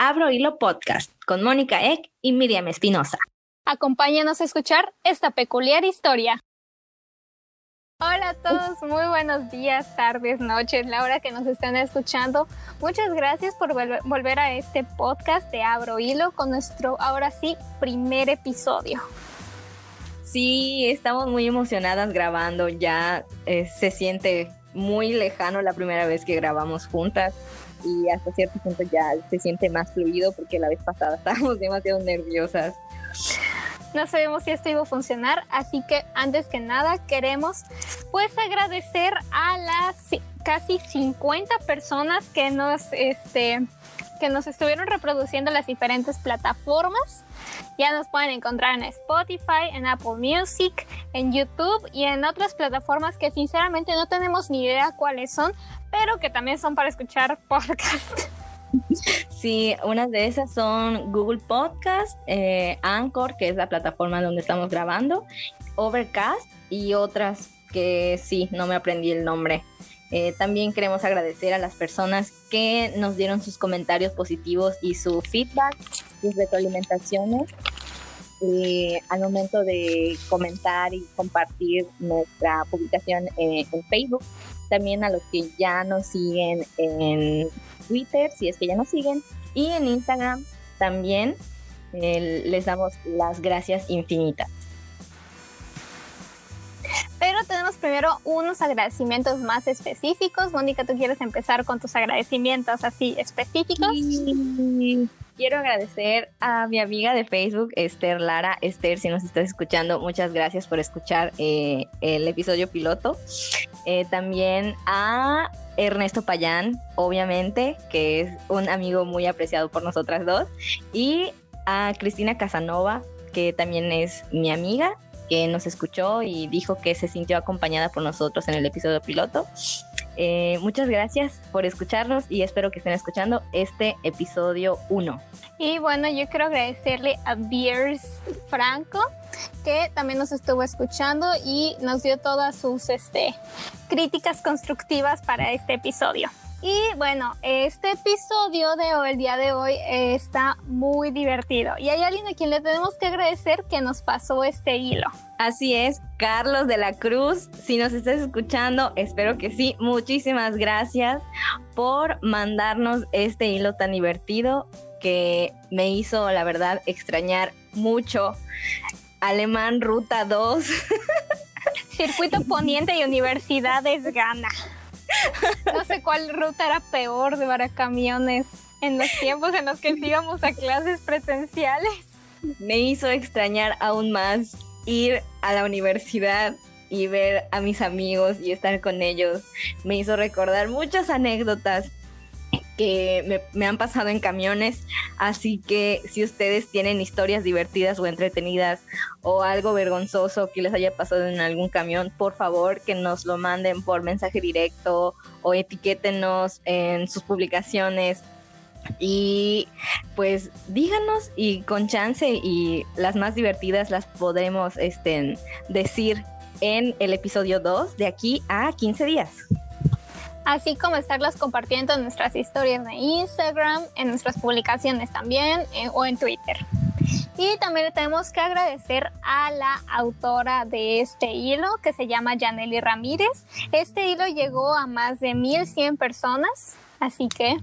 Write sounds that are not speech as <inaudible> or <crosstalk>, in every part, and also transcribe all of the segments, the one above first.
Abro Hilo Podcast con Mónica Eck y Miriam Espinosa. Acompáñanos a escuchar esta peculiar historia. Hola a todos, muy buenos días, tardes, noches, la hora que nos están escuchando. Muchas gracias por volver a este podcast de Abro Hilo con nuestro, ahora sí, primer episodio. Sí, estamos muy emocionadas grabando, ya eh, se siente muy lejano la primera vez que grabamos juntas y hasta cierto punto ya se siente más fluido porque la vez pasada <laughs> estábamos demasiado nerviosas. No sabemos si esto iba a funcionar, así que antes que nada queremos pues agradecer a las casi 50 personas que nos este que nos estuvieron reproduciendo las diferentes plataformas. Ya nos pueden encontrar en Spotify, en Apple Music, en YouTube y en otras plataformas que sinceramente no tenemos ni idea cuáles son, pero que también son para escuchar <laughs> podcast. Sí, unas de esas son Google Podcast, eh, Anchor, que es la plataforma donde estamos grabando, Overcast y otras que sí, no me aprendí el nombre. Eh, también queremos agradecer a las personas que nos dieron sus comentarios positivos y su feedback, sus retroalimentaciones eh, al momento de comentar y compartir nuestra publicación en Facebook. También a los que ya nos siguen en Twitter, si es que ya nos siguen, y en Instagram también eh, les damos las gracias infinitas. Pero tenemos primero unos agradecimientos más específicos. Mónica, ¿tú quieres empezar con tus agradecimientos así específicos? Quiero agradecer a mi amiga de Facebook, Esther Lara. Esther, si nos estás escuchando, muchas gracias por escuchar eh, el episodio piloto. Eh, también a Ernesto Payán, obviamente, que es un amigo muy apreciado por nosotras dos. Y a Cristina Casanova, que también es mi amiga que nos escuchó y dijo que se sintió acompañada por nosotros en el episodio piloto. Eh, muchas gracias por escucharnos y espero que estén escuchando este episodio 1. Y bueno, yo quiero agradecerle a Beers Franco, que también nos estuvo escuchando y nos dio todas sus este, críticas constructivas para este episodio. Y bueno, este episodio de hoy, el día de hoy, está muy divertido. Y hay alguien a quien le tenemos que agradecer que nos pasó este hilo. Así es, Carlos de la Cruz. Si nos estás escuchando, espero que sí. Muchísimas gracias por mandarnos este hilo tan divertido que me hizo, la verdad, extrañar mucho. Alemán Ruta 2. <laughs> Circuito Poniente y Universidades Gana. <laughs> No sé cuál ruta era peor de camiones en los tiempos en los que íbamos a clases presenciales. Me hizo extrañar aún más ir a la universidad y ver a mis amigos y estar con ellos. Me hizo recordar muchas anécdotas que me, han pasado en camiones. Así que si ustedes tienen historias divertidas o entretenidas o algo vergonzoso que les haya pasado en algún camión, por favor que nos lo manden por mensaje directo o etiquétenos en sus publicaciones. Y pues díganos y con chance y las más divertidas las podremos este, decir en el episodio 2 de aquí a 15 días así como estarlas compartiendo en nuestras historias de Instagram, en nuestras publicaciones también eh, o en Twitter. Y también le tenemos que agradecer a la autora de este hilo, que se llama Janely Ramírez. Este hilo llegó a más de 1100 personas, así que...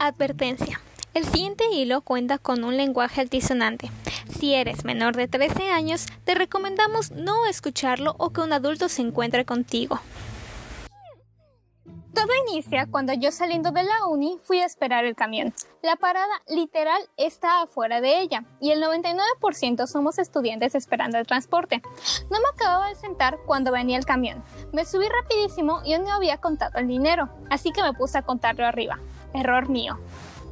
Advertencia. El siguiente hilo cuenta con un lenguaje altisonante. Si eres menor de 13 años, te recomendamos no escucharlo o que un adulto se encuentre contigo. Todo inicia cuando yo saliendo de la uni fui a esperar el camión. La parada literal está afuera de ella y el 99% somos estudiantes esperando el transporte. No me acababa de sentar cuando venía el camión. Me subí rapidísimo y no había contado el dinero, así que me puse a contarlo arriba. Error mío.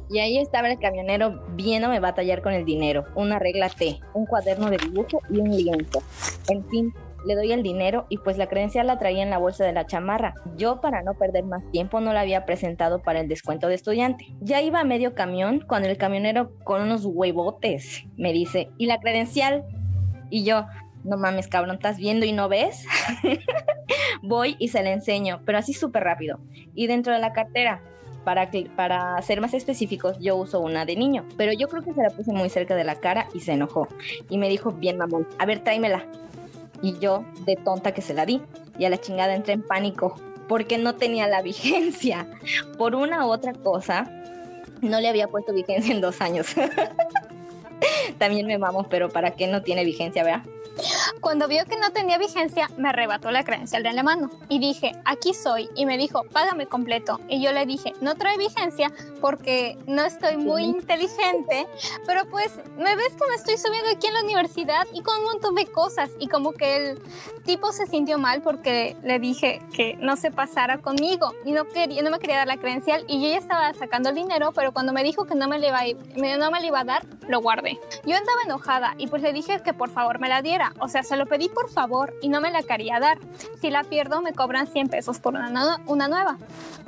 Y ahí estaba el camionero viéndome batallar con el dinero, una regla T, un cuaderno de dibujo y un lienzo. En fin, le doy el dinero y pues la credencial la traía en la bolsa de la chamarra. Yo para no perder más tiempo no la había presentado para el descuento de estudiante. Ya iba a medio camión cuando el camionero con unos huevotes me dice, ¿y la credencial? Y yo, no mames cabrón, ¿estás viendo y no ves? <laughs> Voy y se la enseño, pero así súper rápido. Y dentro de la cartera, para, ser más específicos, yo uso una de niño, pero yo creo que se la puse muy cerca de la cara y se enojó. Y me dijo, bien mamón, a ver, tráemela. Y yo, de tonta que se la di, y a la chingada entré en pánico, porque no tenía la <laughs> vigencia. Por una u otra cosa, no le había puesto vigencia en dos años. <laughs> También me mamo, pero ¿para qué no tiene vigencia, verdad? Cuando vio que no tenía vigencia, me arrebató la credencial de la mano y dije, aquí soy. Y me dijo, págame completo. Y yo le dije, no trae vigencia porque no estoy muy inteligente, pero pues me ves que me estoy subiendo aquí en la universidad y con un montón de cosas. Y como que el tipo se sintió mal porque le dije que no se pasara conmigo y no, quería, no me quería dar la credencial. Y yo ya estaba sacando el dinero, pero cuando me dijo que no me, le iba a, no me le iba a dar, lo guardé. Yo andaba enojada y pues le dije que por favor me la diera. O sea, se lo pedí por favor y no me la quería dar. Si la pierdo, me cobran 100 pesos por una, una nueva.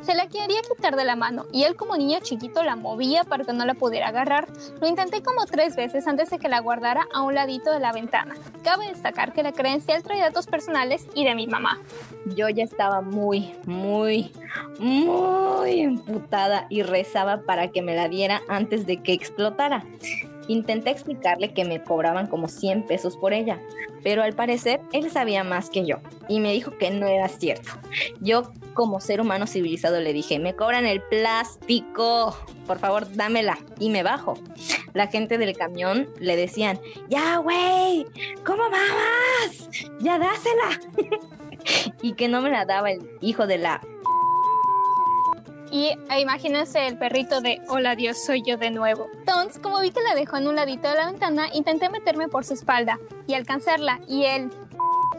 Se la quería quitar de la mano y él como niño chiquito la movía para que no la pudiera agarrar. Lo intenté como tres veces antes de que la guardara a un ladito de la ventana. Cabe destacar que la credencial trae datos personales y de mi mamá. Yo ya estaba muy, muy, muy emputada y rezaba para que me la diera antes de que explotara. Intenté explicarle que me cobraban como 100 pesos por ella, pero al parecer él sabía más que yo y me dijo que no era cierto. Yo como ser humano civilizado le dije, me cobran el plástico, por favor dámela y me bajo. La gente del camión le decían, ya güey, ¿cómo vamos? Ya dásela. <laughs> y que no me la daba el hijo de la y e imagínense el perrito de Hola Dios, soy yo de nuevo. Entonces, como vi que la dejó en un ladito de la ventana, intenté meterme por su espalda y alcanzarla. Y él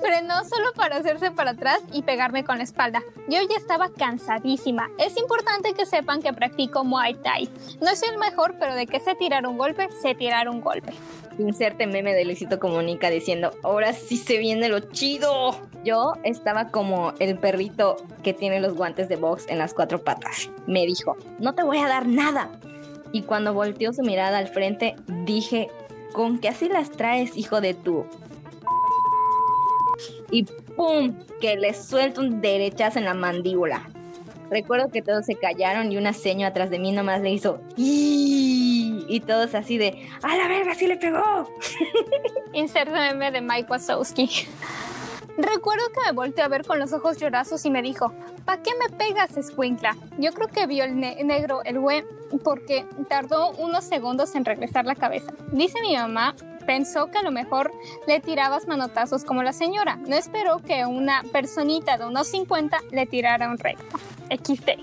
frenó solo para hacerse para atrás y pegarme con la espalda. Yo ya estaba cansadísima. Es importante que sepan que practico Muay Thai. No soy el mejor, pero de que sé tirar un golpe, sé tirar un golpe inserte meme de Luisito Comunica diciendo, ahora sí se viene lo chido. Yo estaba como el perrito que tiene los guantes de box en las cuatro patas. Me dijo, no te voy a dar nada. Y cuando volteó su mirada al frente, dije, ¿con qué así las traes, hijo de tú? Y ¡pum! Que le suelto un derechazo en la mandíbula. Recuerdo que todos se callaron y una seño atrás de mí nomás le hizo y todos así de ¡A la verga, sí le pegó! <laughs> Inserte de Mike Wazowski. Recuerdo que me volteó a ver con los ojos llorazos y me dijo, ¿para qué me pegas, escuincla? Yo creo que vio el negro, el güey, porque tardó unos segundos en regresar la cabeza. Dice mi mamá pensó que a lo mejor le tirabas manotazos como la señora. No esperó que una personita de unos 50 le tirara un recto. XD.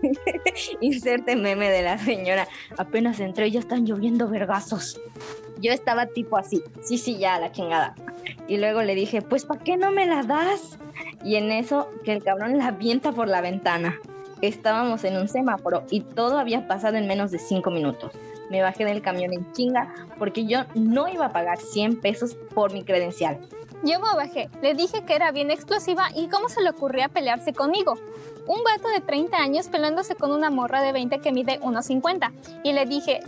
<laughs> Inserte meme de la señora. Apenas entré ya están lloviendo vergazos. Yo estaba tipo así. Sí, sí, ya, la chingada. Y luego le dije, pues ¿para qué no me la das? Y en eso que el cabrón la avienta por la ventana. Estábamos en un semáforo y todo había pasado en menos de cinco minutos me bajé del camión en chinga porque yo no iba a pagar 100 pesos por mi credencial. Yo me bajé, le dije que era bien explosiva y cómo se le ocurría pelearse conmigo. Un vato de 30 años peleándose con una morra de 20 que mide 1,50. Y le dije,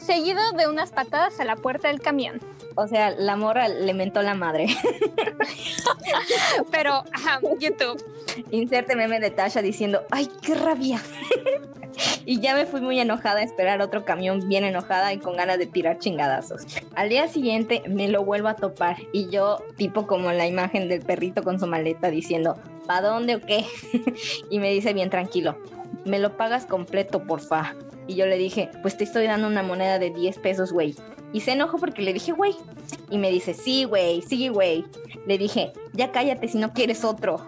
seguido de unas patadas a la puerta del camión. O sea, la morra le mentó la madre. <laughs> Pero, YouTube. Inserte meme de Tasha diciendo, ¡ay, qué rabia! <laughs> y ya me fui muy enojada a esperar otro camión bien enojada y con ganas de tirar chingadazos. Al día siguiente me lo vuelvo a topar y yo tipo como la imagen del perrito con su maleta diciendo, ¿pa dónde o qué? <laughs> y me dice bien tranquilo, me lo pagas completo, porfa. Y yo le dije, pues te estoy dando una moneda de 10 pesos, güey. Y se enojó porque le dije, güey. Y me dice, sí, güey, sí, güey. Le dije, ya cállate si no quieres otro.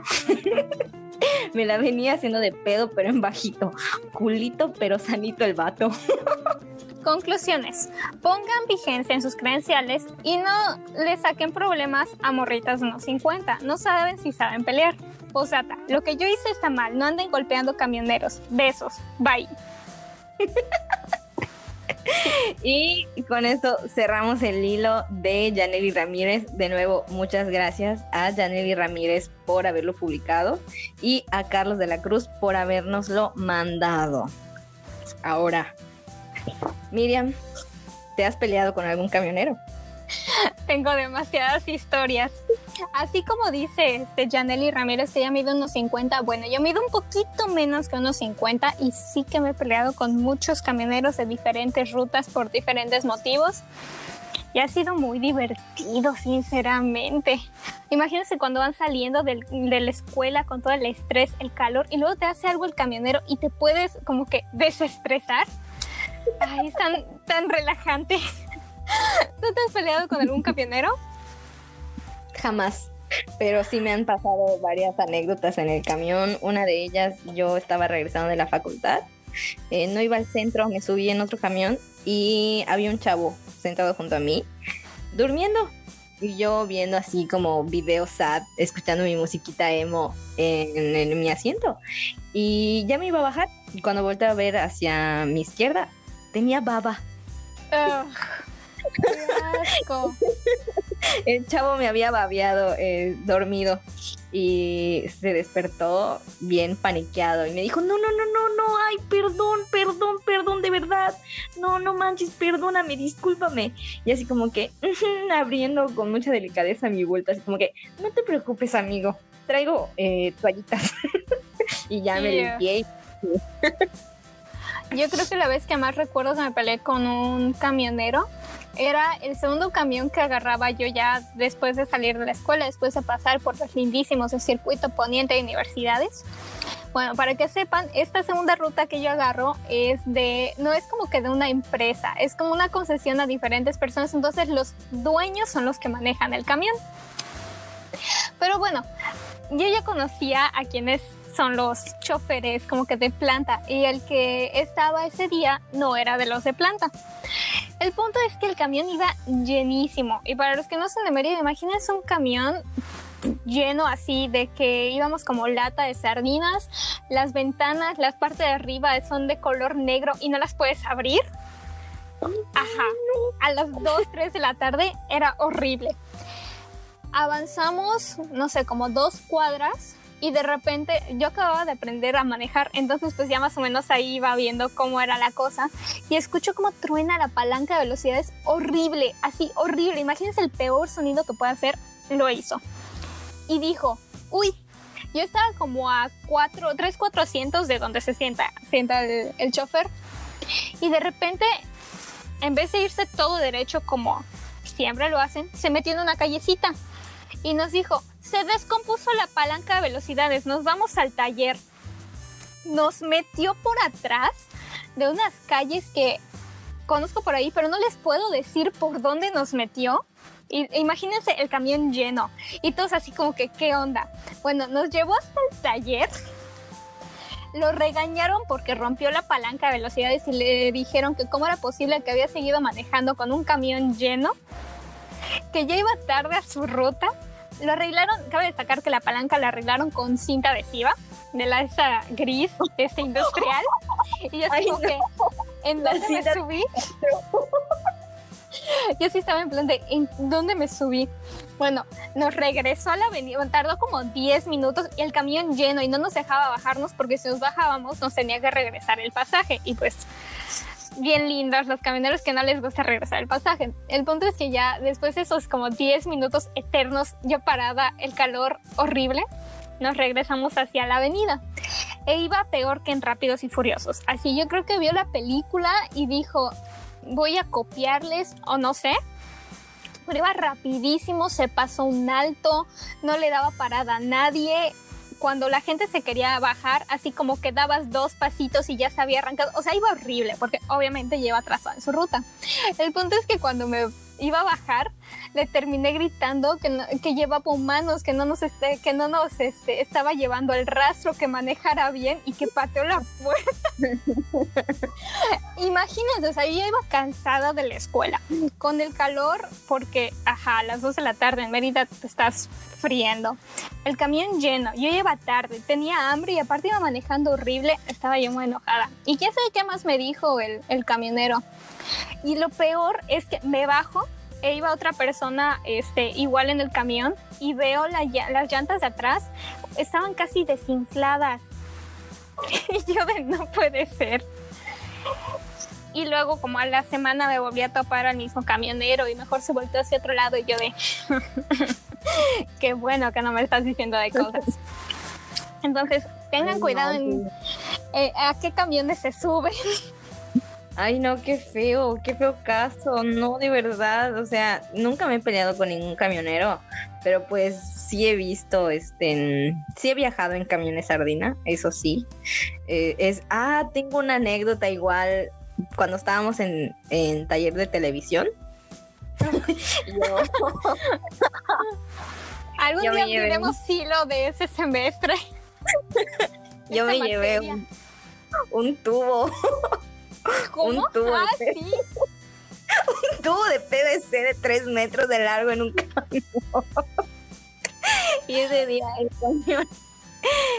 <laughs> me la venía haciendo de pedo, pero en bajito. Culito, pero sanito el vato. <laughs> Conclusiones. Pongan vigencia en sus credenciales y no le saquen problemas a morritas unos 50. No saben si saben pelear. Posata, lo que yo hice está mal. No anden golpeando camioneros. Besos. Bye. <laughs> y con eso cerramos el hilo de Janely Ramírez. De nuevo, muchas gracias a Janely Ramírez por haberlo publicado y a Carlos de la Cruz por habernoslo mandado. Ahora, Miriam, ¿te has peleado con algún camionero? <laughs> Tengo demasiadas historias. Así como dice este Janely Ramírez que ella mide unos 50, bueno, yo mido un poquito menos que unos 50 y sí que me he peleado con muchos camioneros de diferentes rutas por diferentes motivos. Y ha sido muy divertido, sinceramente. Imagínense cuando van saliendo de la escuela con todo el estrés, el calor, y luego te hace algo el camionero y te puedes como que desestresar. Ay, es tan, tan relajante. ¿Tú te has peleado con algún camionero? Jamás. Pero sí me han pasado varias anécdotas en el camión. Una de ellas, yo estaba regresando de la facultad. Eh, no iba al centro, me subí en otro camión y había un chavo sentado junto a mí, durmiendo. Y yo viendo así como video sad, escuchando mi musiquita emo en, mi asiento. Y ya me iba a bajar. Cuando volteé a ver hacia mi izquierda, tenía baba. El chavo me había babeado eh, dormido y se despertó bien paniqueado y me dijo, no, no, no, no, no, ay, perdón, perdón, perdón, de verdad, no, no manches, perdóname, discúlpame. Y así como que abriendo con mucha delicadeza mi vuelta, así como que, no te preocupes, amigo, traigo eh, toallitas. <laughs> y ya me limpié. <laughs> Yo creo que la vez que más recuerdo me peleé con un camionero era el segundo camión que agarraba yo ya después de salir de la escuela, después de pasar por los lindísimos del circuito poniente de universidades. Bueno, para que sepan, esta segunda ruta que yo agarro es de, no es como que de una empresa, es como una concesión a diferentes personas, entonces los dueños son los que manejan el camión. Pero bueno, yo ya conocía a quienes son los choferes como que de planta y el que estaba ese día no era de los de planta. El punto es que el camión iba llenísimo y para los que no son de Mérida, imagínense un camión lleno así de que íbamos como lata de sardinas, las ventanas, las partes de arriba son de color negro y no las puedes abrir. Ajá, a las 2, 3 de la tarde era horrible. Avanzamos, no sé, como dos cuadras y de repente yo acababa de aprender a manejar, entonces pues ya más o menos ahí iba viendo cómo era la cosa y escucho cómo truena la palanca de velocidades horrible, así horrible, imagínense el peor sonido que puede hacer, lo hizo. Y dijo, uy, yo estaba como a 4, 3, 400 de donde se sienta, sienta el, el chofer y de repente en vez de irse todo derecho como siempre lo hacen, se metió en una callecita y nos dijo, se descompuso la palanca de velocidades, nos vamos al taller. Nos metió por atrás de unas calles que conozco por ahí, pero no les puedo decir por dónde nos metió. Y, imagínense el camión lleno y todos así como que, ¿qué onda? Bueno, nos llevó hasta el taller. Lo regañaron porque rompió la palanca de velocidades y le dijeron que cómo era posible que había seguido manejando con un camión lleno, que ya iba tarde a su ruta lo arreglaron, cabe destacar que la palanca la arreglaron con cinta adhesiva de la esa gris, este industrial. Y yo así como que, ¿en dónde me subí? <laughs> yo sí estaba en plan de, ¿en dónde me subí? Bueno, nos regresó a la avenida, tardó como 10 minutos y el camión lleno y no nos dejaba bajarnos porque si nos bajábamos nos tenía que regresar el pasaje y pues bien lindos los camioneros que no les gusta regresar el pasaje. El punto es que ya después de esos como 10 minutos eternos, yo parada, el calor horrible, nos regresamos hacia la avenida. E iba peor que en Rápidos y Furiosos. Así yo creo que vio la película y dijo, voy a copiarles o no sé. Pero iba rapidísimo, se pasó un alto, no le daba parada a nadie, cuando la gente se quería bajar, así como que dabas dos pasitos y ya se había arrancado. O sea, iba horrible, porque obviamente lleva atrasado en su ruta. El punto es que cuando me iba a bajar, le terminé gritando que, que llevaba humanos, que no nos este, que no nos este, estaba llevando el rastro, que manejara bien y que pateó la puerta. <laughs> Imagínense, o sea, yo iba cansada de la escuela, con el calor, porque, ajá, a las 2 de la tarde en Mérida estás friendo. El camión lleno, yo iba tarde, tenía hambre y aparte iba manejando horrible, estaba yo muy enojada. ¿Y quién sabe qué más me dijo el, el camionero? Y lo peor es que me bajo e iba otra persona este, igual en el camión y veo las llantas de atrás, estaban casi desinfladas. <laughs> y yo de no puede ser. y luego como a la semana me volví a topar al mismo camionero y mejor se volteó hacia otro lado y yo de, <laughs> <laughs> qué bueno que no me estás diciendo de cosas. Entonces, tengan cuidado en eh, a qué camiones se suben. Ay, no, qué feo, qué feo caso. No, de verdad. O sea, nunca me he peleado con ningún camionero, pero pues sí he visto, este, sí he viajado en camiones sardina, eso sí. Eh, es, ah, tengo una anécdota igual cuando estábamos en, en taller de televisión. <laughs> <laughs> Algún día diremos hilo de ese semestre. <laughs> Yo me llevé un, tubo. ¿Cómo? Un tubo, ah, de sí. un tubo de PVC de 3 metros de largo en un camión. y ese día el camión,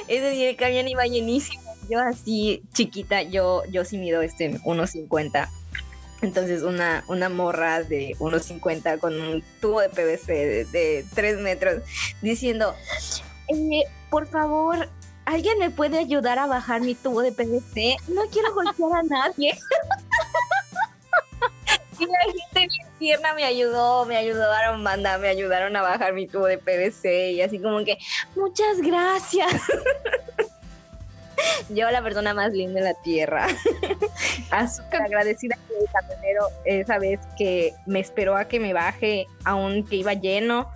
ese día el camión iba llenísimo. Yo así chiquita, yo, yo sí mido este 1.50. Entonces una, una morra de 1.50 con un tubo de PVC de, 3 metros diciendo, eh, por favor, ¿alguien me puede ayudar a bajar mi tubo de PVC? No quiero golpear a nadie. <laughs> y la gente tierna me ayudó, me ayudaron, manda, me ayudaron a bajar mi tubo de PVC y así como que, muchas gracias. <laughs> <laughs> Yo, la persona más linda en la tierra. <laughs> agradecida con el camionero esa vez que me esperó a que me baje, aunque iba lleno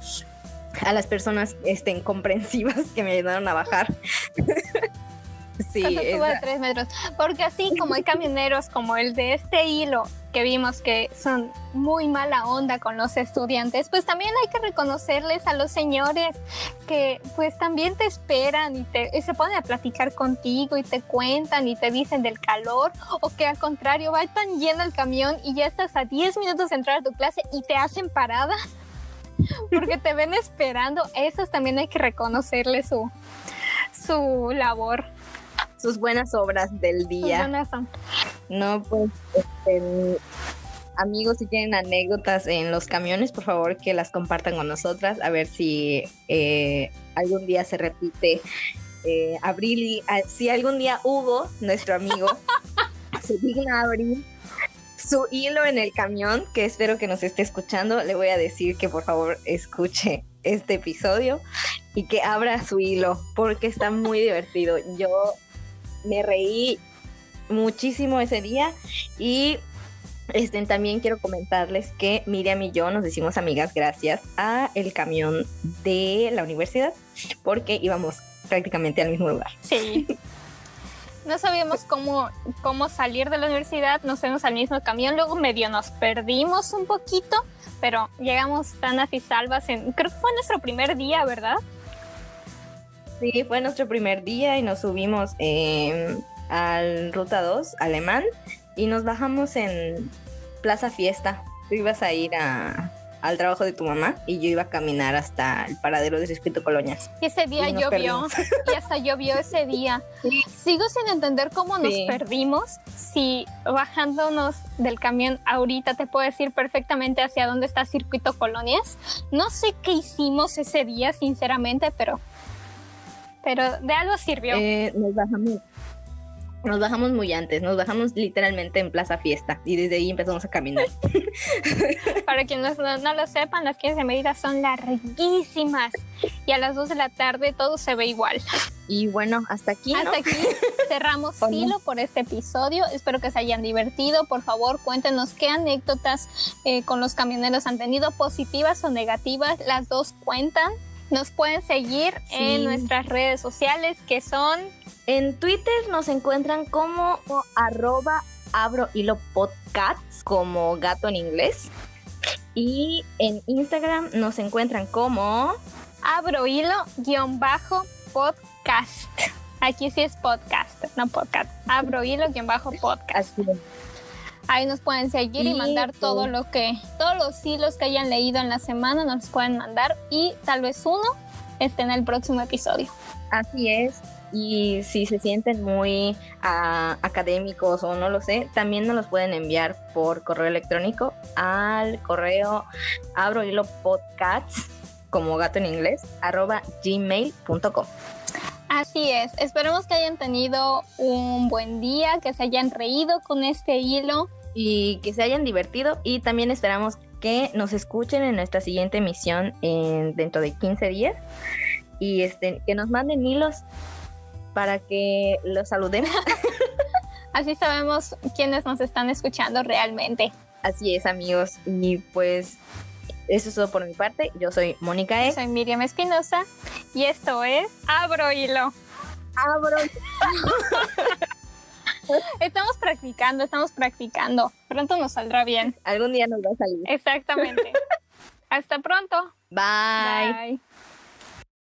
a las personas estén comprensivas que me ayudaron a bajar. <laughs> sí, de tres metros. Porque así como hay camioneros como el de este hilo que vimos que son muy mala onda con los estudiantes, pues también hay que reconocerles a los señores que pues también te esperan y, te, y se ponen a platicar contigo y te cuentan y te dicen del calor o que al contrario va tan lleno el camión y ya estás a 10 minutos de entrar a tu clase y te hacen parada <laughs> porque te ven esperando. Esos también hay que reconocerle su, su labor. Sus buenas obras del día. No, pues, este, amigos, si tienen anécdotas en los camiones, por favor que las compartan con nosotras, a ver si eh, algún día se repite. Eh, Abril y ah, si algún día Hugo, nuestro amigo, <laughs> se digna abrir su hilo en el camión, que espero que nos esté escuchando, le voy a decir que por favor escuche este episodio y que abra su hilo, porque está muy divertido. Yo me reí muchísimo ese día y este, también quiero comentarles que Miriam y yo nos decimos amigas gracias a el camión de la universidad, porque íbamos prácticamente al mismo lugar. Sí. no sabíamos cómo, cómo salir de la universidad, nos fuimos al mismo camión, luego medio nos perdimos un poquito, pero llegamos sanas y salvas en, creo que fue nuestro primer día, ¿verdad? Sí, fue nuestro primer día y nos subimos al Ruta 2, Alemán, y nos bajamos en Plaza Fiesta. Tú ibas a ir a, al trabajo de tu mamá y yo iba a caminar hasta el paradero de Circuito Colonias. Ese día llovió <laughs> y hasta llovió ese día. Sigo sin entender cómo nos perdimos. Si bajándonos del camión ahorita te puedo decir perfectamente hacia dónde está Circuito Colonias. No sé qué hicimos ese día, sinceramente, pero, pero de algo sirvió. Eh, nos bajamos nos bajamos muy antes, nos bajamos literalmente en Plaza Fiesta y desde ahí empezamos a caminar. <laughs> <laughs> Para quienes no, lo sepan, las 15 medidas son larguísimas y a las 2 de la tarde todo se ve igual. Y bueno, hasta aquí. Hasta aquí <laughs> cerramos filo por este episodio. Espero que se hayan divertido. Por favor, cuéntenos qué anécdotas eh, con los camioneros han tenido, positivas o negativas. Las dos cuentan. Nos pueden seguir en nuestras redes sociales que son en Twitter nos encuentran como arroba abro hilo podcasts, como gato en inglés. Y en Instagram nos encuentran como abro hilo guion bajo podcast. Aquí sí es podcast, no podcast. Abro hilo guion bajo podcast. Ahí nos pueden seguir y, mandar todo lo que, todos los hilos que hayan leído en la semana nos pueden mandar y tal vez uno esté en el próximo episodio. Así es y si se sienten muy ah, académicos o no lo sé, también nos los pueden enviar por correo electrónico al correo abro hilo podcasts como gato en inglés arroba gmail.com. Así es, esperemos que hayan tenido un buen día, que se hayan reído con este hilo y que se hayan divertido y también esperamos que nos escuchen en nuestra siguiente emisión en, dentro de 15 días y este, que nos manden hilos para que los saludemos. <laughs> Así sabemos quiénes nos están escuchando realmente. Así es, amigos. Y pues eso es todo por mi parte. Yo soy Mónica E. Soy Miriam Espinosa y esto es Abro Hilo. Abro. <laughs> estamos practicando, estamos practicando. Pronto nos saldrá bien. Algún día nos va a salir. Exactamente. <laughs> Hasta pronto. Bye. Bye.